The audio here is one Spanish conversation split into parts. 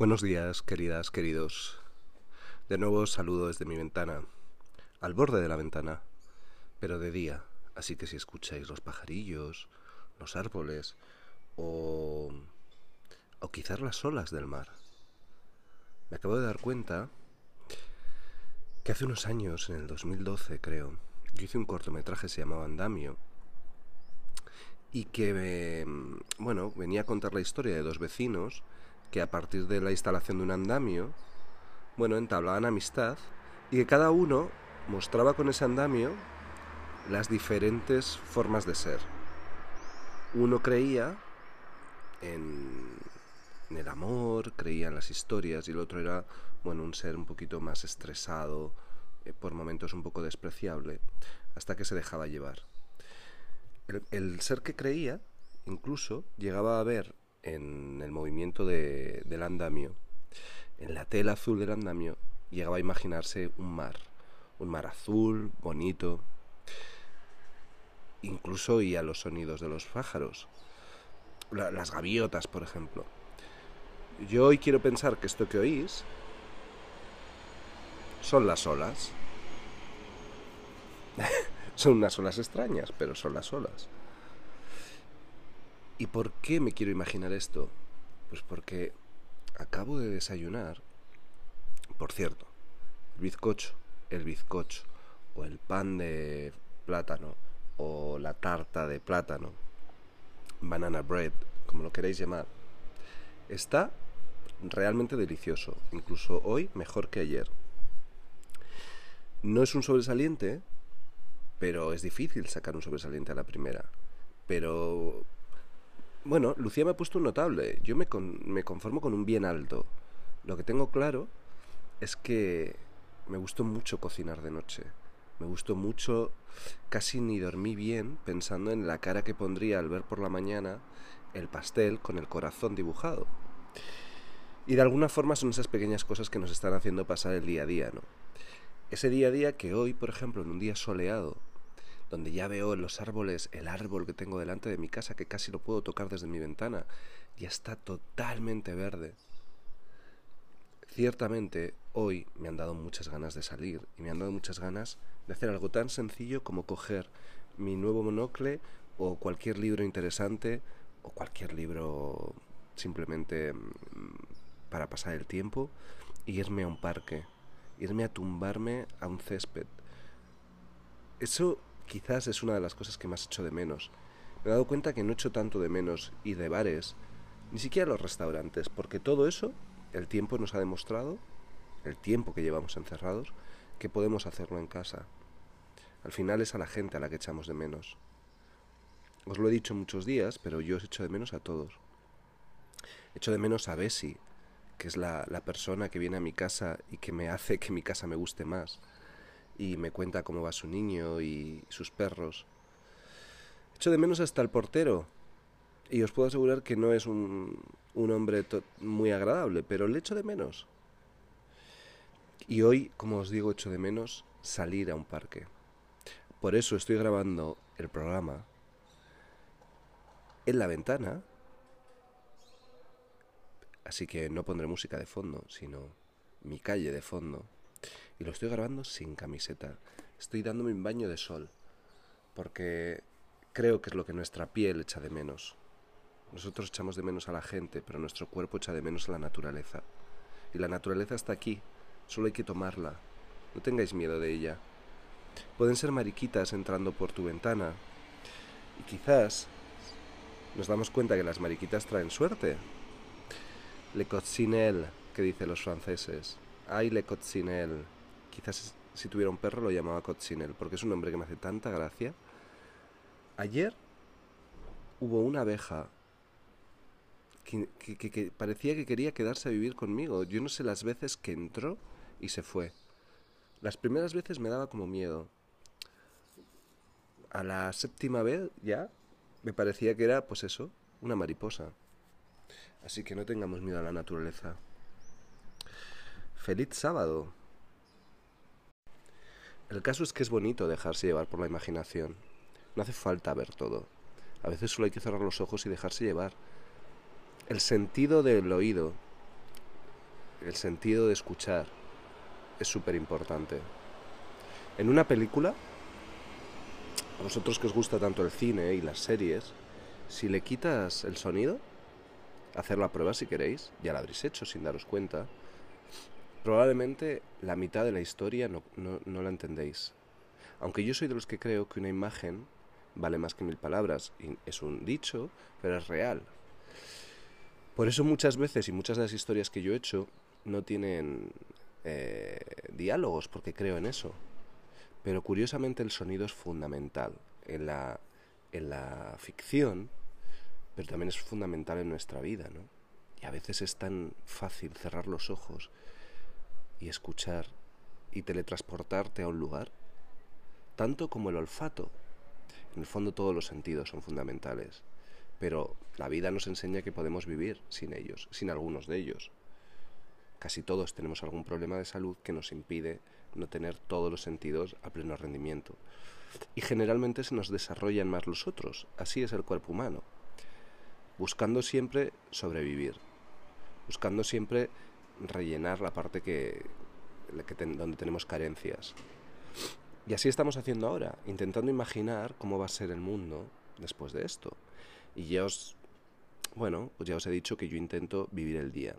Buenos días, queridas, queridos. De nuevo saludo desde mi ventana, al borde de la ventana, pero de día, así que si escucháis los pajarillos, los árboles o o quizás las olas del mar. Me acabo de dar cuenta que hace unos años, en el 2012 creo, yo hice un cortometraje que se llamaba Andamio y que, bueno, venía a contar la historia de dos vecinos que a partir de la instalación de un andamio, bueno, entablaban amistad y que cada uno mostraba con ese andamio las diferentes formas de ser. Uno creía en, el amor, creía en las historias y el otro era, bueno, un ser un poquito más estresado, eh, por momentos un poco despreciable, hasta que se dejaba llevar. El, ser que creía, incluso, llegaba a ver en el movimiento del andamio, en la tela azul del andamio, llegaba a imaginarse un mar, un mar azul, bonito, incluso oía los sonidos de los pájaros, las gaviotas, por ejemplo. Yo hoy quiero pensar que esto que oís son las olas. son unas olas extrañas, pero son las olas. ¿Y por qué me quiero imaginar esto? Pues porque acabo de desayunar. Por cierto, el bizcocho, el bizcocho, o el pan de plátano, o la tarta de plátano, banana bread, como lo queréis llamar, está realmente delicioso, incluso hoy mejor que ayer. No es un sobresaliente, pero es difícil sacar un sobresaliente a la primera. Pero bueno, Lucía me ha puesto un notable. Yo me, me conformo con un bien alto. Lo que tengo claro es que me gustó mucho cocinar de noche. Me gustó mucho, casi ni dormí bien pensando en la cara que pondría al ver por la mañana el pastel con el corazón dibujado. Y de alguna forma son esas pequeñas cosas que nos están haciendo pasar el día a día, ¿no? Ese día a día que hoy, por ejemplo, en un día soleado, donde ya veo los árboles el árbol que tengo delante de mi casa, que casi lo puedo tocar desde mi ventana, ya está totalmente verde. Ciertamente, hoy me han dado muchas ganas de salir y me han dado muchas ganas de hacer algo tan sencillo como coger mi nuevo monocle o cualquier libro interesante o cualquier libro simplemente mm, para pasar el tiempo irme a un parque, irme a tumbarme a un césped. Eso quizás es una de las cosas que más hecho de menos. Me he dado cuenta que no he hecho tanto de menos y de bares, ni siquiera los restaurantes, porque todo eso el tiempo nos ha demostrado, el tiempo que llevamos encerrados, que podemos hacerlo en casa. Al final es a la gente a la que echamos de menos. Os lo he dicho muchos días, pero yo os echo de menos a todos. Echo de menos a Bessie, que es la, la persona que viene a mi casa y que me hace que mi casa me guste más. Y me cuenta cómo va su niño y sus perros. Echo de menos hasta el portero. Y os puedo asegurar que no es un, un hombre muy agradable, pero le echo de menos. Y hoy, como os digo, echo de menos salir a un parque. Por eso estoy grabando el programa en la ventana. Así que no pondré música de fondo, sino mi calle de fondo. Y lo estoy grabando sin camiseta. Estoy dándome un baño de sol. Porque creo que es lo que nuestra piel echa de menos. Nosotros echamos de menos a la gente, pero nuestro cuerpo echa de menos a la naturaleza. Y la naturaleza está aquí. Solo hay que tomarla. No tengáis miedo de ella. Pueden ser mariquitas entrando por tu ventana. Y quizás nos damos cuenta que las mariquitas traen suerte. Le coccinelle, que dicen los franceses. Ay, le coccinelle. Quizás si tuviera un perro lo llamaba coccinelle, porque es un nombre que me hace tanta gracia. Ayer hubo una abeja que, que, parecía que quería quedarse a vivir conmigo. Yo no sé las veces que entró y se fue. Las primeras veces me daba como miedo. A la séptima vez ya me parecía que era, pues eso, una mariposa. Así que no tengamos miedo a la naturaleza. Feliz sábado. El caso es que es bonito dejarse llevar por la imaginación. No hace falta ver todo. A veces solo hay que cerrar los ojos y dejarse llevar. El sentido del oído el sentido de escuchar es súper importante. En una película, a vosotros que os gusta tanto el cine y las series, si le quitas el sonido, hacer la prueba si queréis, ya la habréis hecho sin daros cuenta, probablemente la mitad de la historia no, no la entendéis. Aunque yo soy de los que creo que una imagen vale más que mil palabras, y es un dicho, pero es real. Por eso muchas veces y muchas de las historias que yo he hecho no tienen eh, diálogos, porque creo en eso. Pero curiosamente el sonido es fundamental en la, en la ficción, pero también es fundamental en nuestra vida, ¿no? Y a veces es tan fácil cerrar los ojos y escuchar y teletransportarte a un lugar, tanto como el olfato. En el fondo todos los sentidos son fundamentales pero la vida nos enseña que podemos vivir sin ellos, sin algunos de ellos. Casi todos tenemos algún problema de salud que nos impide no tener todos los sentidos a pleno rendimiento. Y generalmente se nos desarrollan más los otros. Así es el cuerpo humano. Buscando siempre sobrevivir. Buscando siempre rellenar la parte que, donde tenemos carencias. Y así estamos haciendo ahora, intentando imaginar cómo va a ser el mundo después de esto. Y ya os, bueno, pues ya os he dicho que yo intento vivir el día.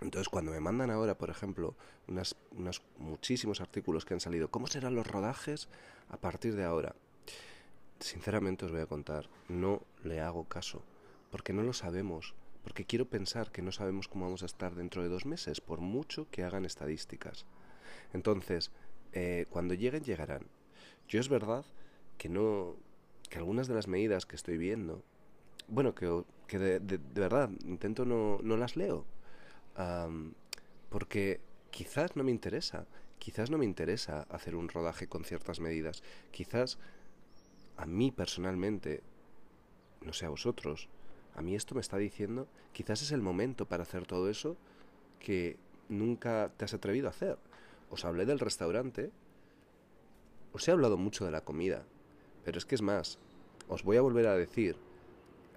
Entonces, cuando me mandan ahora, por ejemplo, unos muchísimos artículos que han salido, ¿cómo serán los rodajes a partir de ahora? Sinceramente os voy a contar, no le hago caso, porque no lo sabemos, porque quiero pensar que no sabemos cómo vamos a estar dentro de dos meses, por mucho que hagan estadísticas. Entonces, eh, cuando lleguen, llegarán. Yo es verdad que no, que algunas de las medidas que estoy viendo bueno, que, de, verdad intento no, no las leo. porque quizás no me interesa. Quizás no me interesa hacer un rodaje con ciertas medidas. Quizás a mí personalmente, no sé a vosotros, a mí esto me está diciendo, quizás es el momento para hacer todo eso que nunca te has atrevido a hacer. Os hablé del restaurante, os he hablado mucho de la comida, pero es que es más, os voy a volver a decir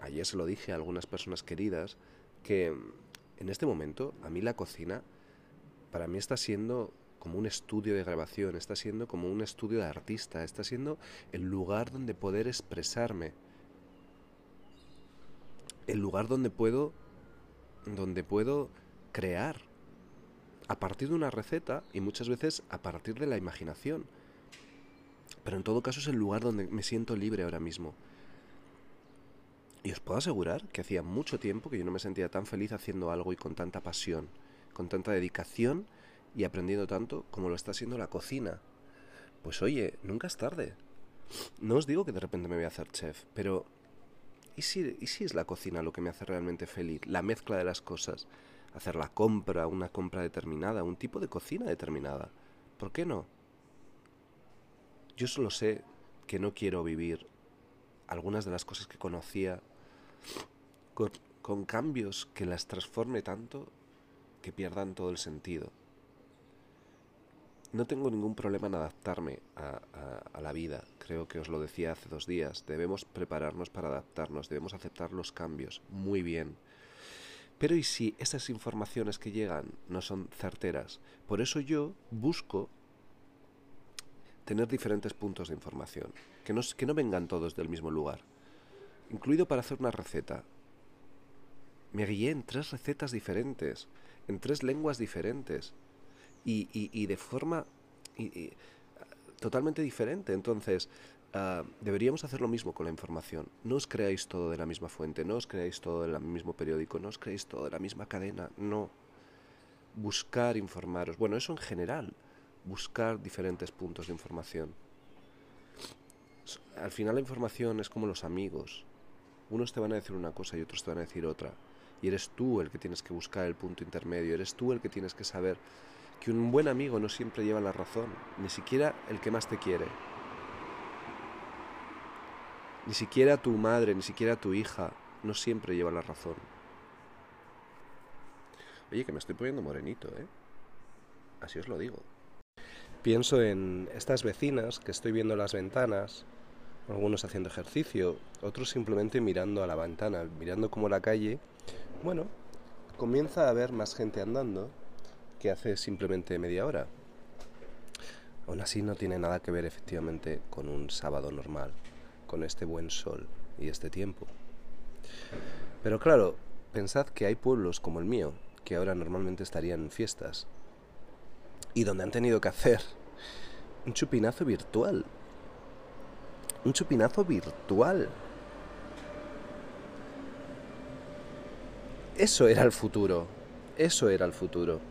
ayer se lo dije a algunas personas queridas, que en este momento a mí la cocina para mí está siendo como un estudio de grabación, está siendo como un estudio de artista, está siendo el lugar donde poder expresarme, el lugar donde puedo donde puedo crear a partir de una receta y muchas veces a partir de la imaginación. Pero en todo caso es el lugar donde me siento libre ahora mismo. Y os puedo asegurar que hacía mucho tiempo que yo no me sentía tan feliz haciendo algo y con tanta pasión, con tanta dedicación y aprendiendo tanto como lo está haciendo la cocina. Pues oye, nunca es tarde. No os digo que de repente me voy a hacer chef, pero ¿y si, ¿y es la cocina lo que me hace realmente feliz? La mezcla de las cosas. Hacer la compra, una compra determinada, un tipo de cocina determinada. ¿Por qué no? Yo solo sé que no quiero vivir algunas de las cosas que conocía con, cambios que las transforme tanto que pierdan todo el sentido. No tengo ningún problema en adaptarme a, la vida, creo que os lo decía hace dos días, debemos prepararnos para adaptarnos, debemos aceptar los cambios, muy bien. Pero ¿y si esas informaciones que llegan no son certeras? Por eso yo busco tener diferentes puntos de información, que no, que no vengan todos del mismo lugar incluido para hacer una receta. Me guié en tres recetas diferentes, en tres lenguas diferentes y, de forma totalmente diferente. Entonces, ah, deberíamos hacer lo mismo con la información. No os creáis todo de la misma fuente, no os creáis todo del mismo periódico, no os creáis todo de la misma cadena, no. Buscar informaros. Bueno, eso en general. Buscar diferentes puntos de información. Al final la información es como los amigos. Unos te van a decir una cosa y otros te van a decir otra. Y eres tú el que tienes que buscar el punto intermedio, eres tú el que tienes que saber que un buen amigo no siempre lleva la razón, ni siquiera el que más te quiere. Ni siquiera tu madre, ni siquiera tu hija no siempre lleva la razón. Oye, que me estoy poniendo morenito, ¿eh? Así os lo digo. Pienso en estas vecinas que estoy viendo las ventanas algunos haciendo ejercicio, otros simplemente mirando a la ventana, mirando como la calle, bueno, comienza a haber más gente andando que hace simplemente media hora. Aún así no tiene nada que ver efectivamente con un sábado normal, con este buen sol y este tiempo. Pero claro, pensad que hay pueblos como el mío, que ahora normalmente estarían en fiestas, y donde han tenido que hacer un chupinazo virtual. Un chupinazo virtual. Eso era el futuro. Eso era el futuro.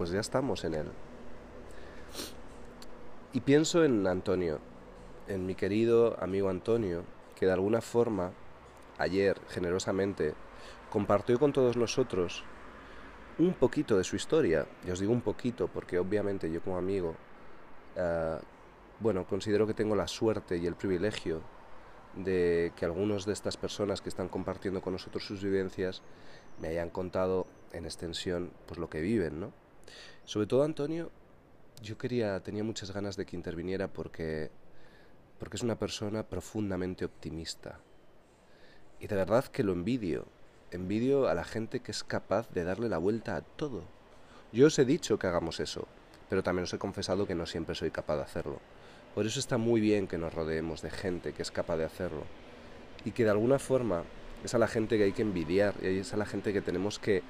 Pues ya estamos en él. Y pienso en Antonio, en mi querido amigo Antonio, que de alguna forma, ayer, generosamente, compartió con todos nosotros un poquito de su historia. Y os digo un poquito porque obviamente yo como amigo, eh, bueno, considero que tengo la suerte y el privilegio de que algunos de estas personas que están compartiendo con nosotros sus vivencias me hayan contado en extensión pues lo que viven, ¿no? Sobre todo Antonio, yo quería, tenía muchas ganas de que interviniera porque, porque es una persona profundamente optimista. Y de verdad que lo envidio, envidio a la gente que es capaz de darle la vuelta a todo. Yo os he dicho que hagamos eso, pero también os he confesado que no siempre soy capaz de hacerlo. Por eso está muy bien que nos rodeemos de gente que es capaz de hacerlo. Y que de alguna forma es a la gente que hay que envidiar, y es a la gente que tenemos que,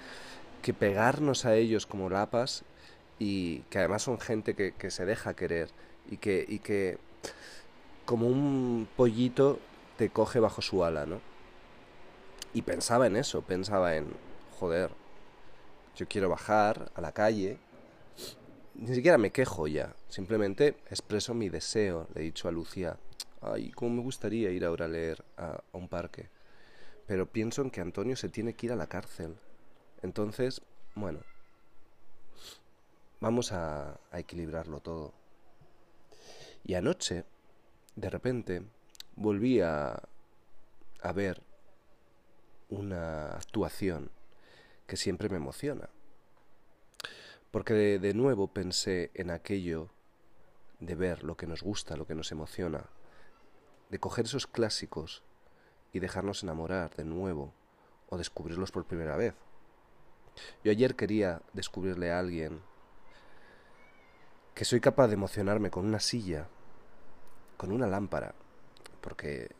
que pegarnos a ellos como lapas y que además son gente que, se deja querer y que, y que como un pollito te coge bajo su ala, ¿no? Y pensaba en eso, pensaba en, joder, yo quiero bajar a la calle, ni siquiera me quejo ya, simplemente expreso mi deseo, le he dicho a Lucía, ay, cómo me gustaría ir ahora a leer a, un parque, pero pienso en que Antonio se tiene que ir a la cárcel, entonces, bueno, vamos a, equilibrarlo todo. Y anoche, de repente, volví a ver una actuación que siempre me emociona. Porque de, nuevo pensé en aquello de ver lo que nos gusta, lo que nos emociona, de coger esos clásicos y dejarnos enamorar de nuevo o descubrirlos por primera vez. Yo ayer quería descubrirle a alguien que soy capaz de emocionarme con una silla, con una lámpara, porque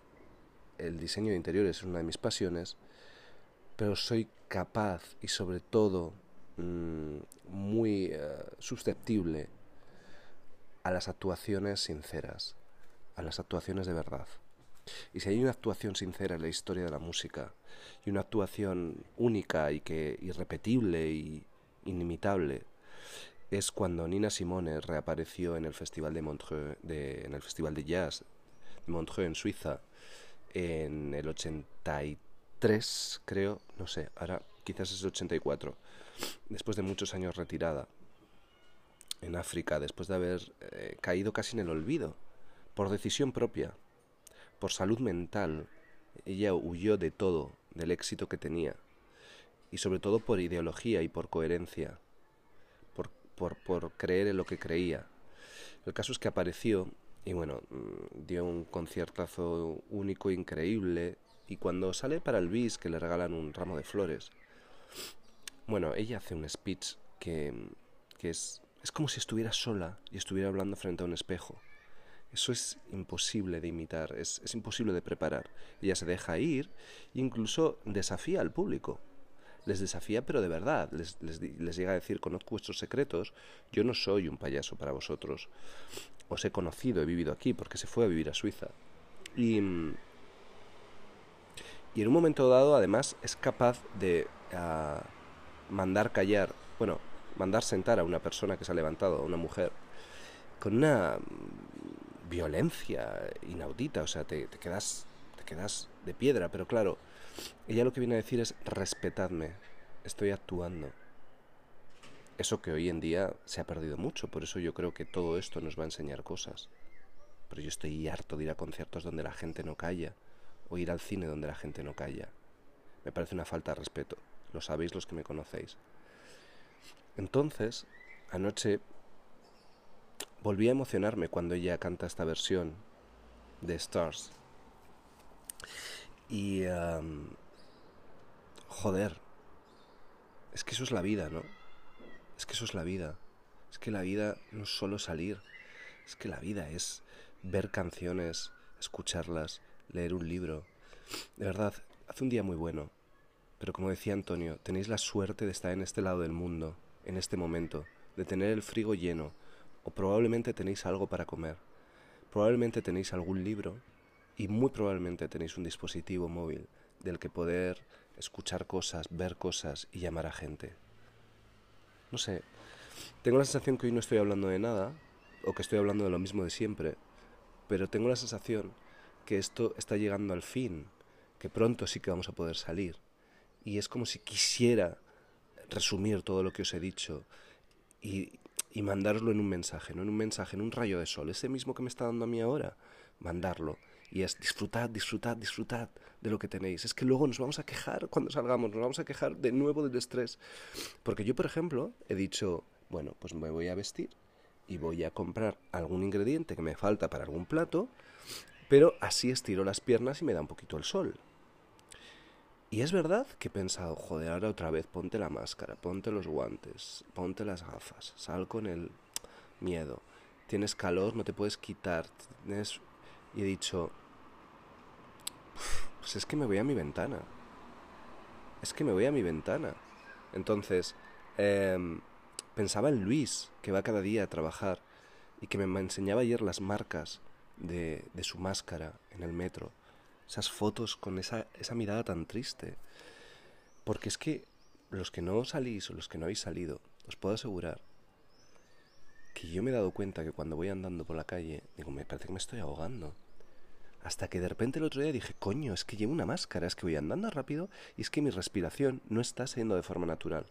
el diseño de interiores es una de mis pasiones, pero soy capaz y sobre todo mm, muy eh, susceptible a las actuaciones sinceras, a las actuaciones de verdad. Y si hay una actuación sincera en la historia de la música y una actuación única y que irrepetible y inimitable es cuando Nina Simone reapareció en el festival de Montreux, en el festival de jazz de Montreux en Suiza en el 83 3, creo, no sé, ahora quizás es 84, después de muchos años retirada en África, después de haber eh, caído casi en el olvido, por decisión propia, por salud mental, ella huyó de todo, del éxito que tenía, y sobre todo por ideología y por coherencia, por, por, por creer en lo que creía. El caso es que apareció y bueno, mm, dio un conciertazo único, increíble, y cuando sale para el bis que le regalan un ramo de flores, bueno, ella hace un speech que, que es, es como si estuviera sola y estuviera hablando frente a un espejo. Eso es imposible de imitar, es, es, imposible de preparar. Ella se deja ir incluso desafía al público. Les desafía, pero de verdad. Les, les, les, llega a decir, conozco vuestros secretos, yo no soy un payaso para vosotros. Os he conocido, he vivido aquí, porque se fue a vivir a Suiza. Y, y en un momento dado, además, es capaz de uh, mandar callar, bueno, mandar sentar a una persona que se ha levantado, a una mujer, con una violencia inaudita, o sea, te, quedas, te quedas de piedra, pero claro, ella lo que viene a decir es respetadme, estoy actuando. Eso que hoy en día se ha perdido mucho, por eso yo creo que todo esto nos va a enseñar cosas. Pero yo estoy harto de ir a conciertos donde la gente no calla o ir al cine donde la gente no calla. Me parece una falta de respeto, lo sabéis los que me conocéis. Entonces, anoche volví a emocionarme cuando ella canta esta versión de Stars. Y... joder, es que eso es la vida, ¿no? Es que eso es la vida. Es que la vida no es solo salir. Es que la vida es ver canciones, escucharlas, leer un libro. De verdad, hace un día muy bueno. Pero como decía Antonio, tenéis la suerte de estar en este lado del mundo, en este momento, de tener el frigo lleno, o probablemente tenéis algo para comer. Probablemente tenéis algún libro y muy probablemente tenéis un dispositivo móvil del que poder escuchar cosas, ver cosas y llamar a gente. No sé, tengo la sensación que hoy no estoy hablando de nada, o que estoy hablando de lo mismo de siempre, pero tengo la sensación que esto está llegando al fin, que pronto sí que vamos a poder salir. Y es como si quisiera resumir todo lo que os he dicho y, y mandarlo en un mensaje, no en un mensaje, en un rayo de sol, ese mismo que me está dando a mí ahora, mandarlo. Y es disfrutad, disfrutad, disfrutad de lo que tenéis. Es que luego nos vamos a quejar cuando salgamos, nos vamos a quejar de nuevo del estrés. Porque yo, por ejemplo, he dicho, bueno, pues me voy a vestir y voy a comprar algún ingrediente que me falta para algún plato, pero así estiro las piernas y me da un poquito el sol. Y es verdad que he pensado, joder, ahora otra vez ponte la máscara, ponte los guantes, ponte las gafas, sal con el miedo. Tienes calor, no te puedes quitar. Y he dicho, pues es que me voy a mi ventana. Es que me voy a mi ventana. Entonces, em, pensaba en Luis, que va cada día a trabajar y que me enseñaba ayer las marcas de, de su máscara en el metro esas fotos con esa, esa mirada tan triste. Porque es que los que no salís o los que no habéis salido, os puedo asegurar que yo me he dado cuenta que cuando voy andando por la calle, digo, me parece que me estoy ahogando. Hasta que de repente el otro día dije, coño, es que llevo una máscara, es que voy andando rápido y es que mi respiración no está saliendo de forma natural.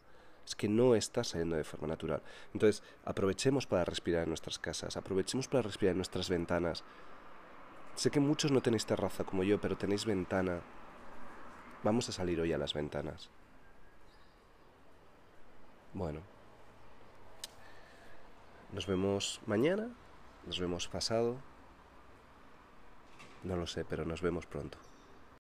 Es que no está saliendo de forma natural. Entonces, aprovechemos para respirar en nuestras casas, aprovechemos para respirar en nuestras ventanas, Sé que muchos no tenéis terraza como yo, pero tenéis ventana. Vamos a salir hoy a las ventanas. Bueno. Nos vemos mañana, nos vemos pasado. No lo sé, pero nos vemos pronto.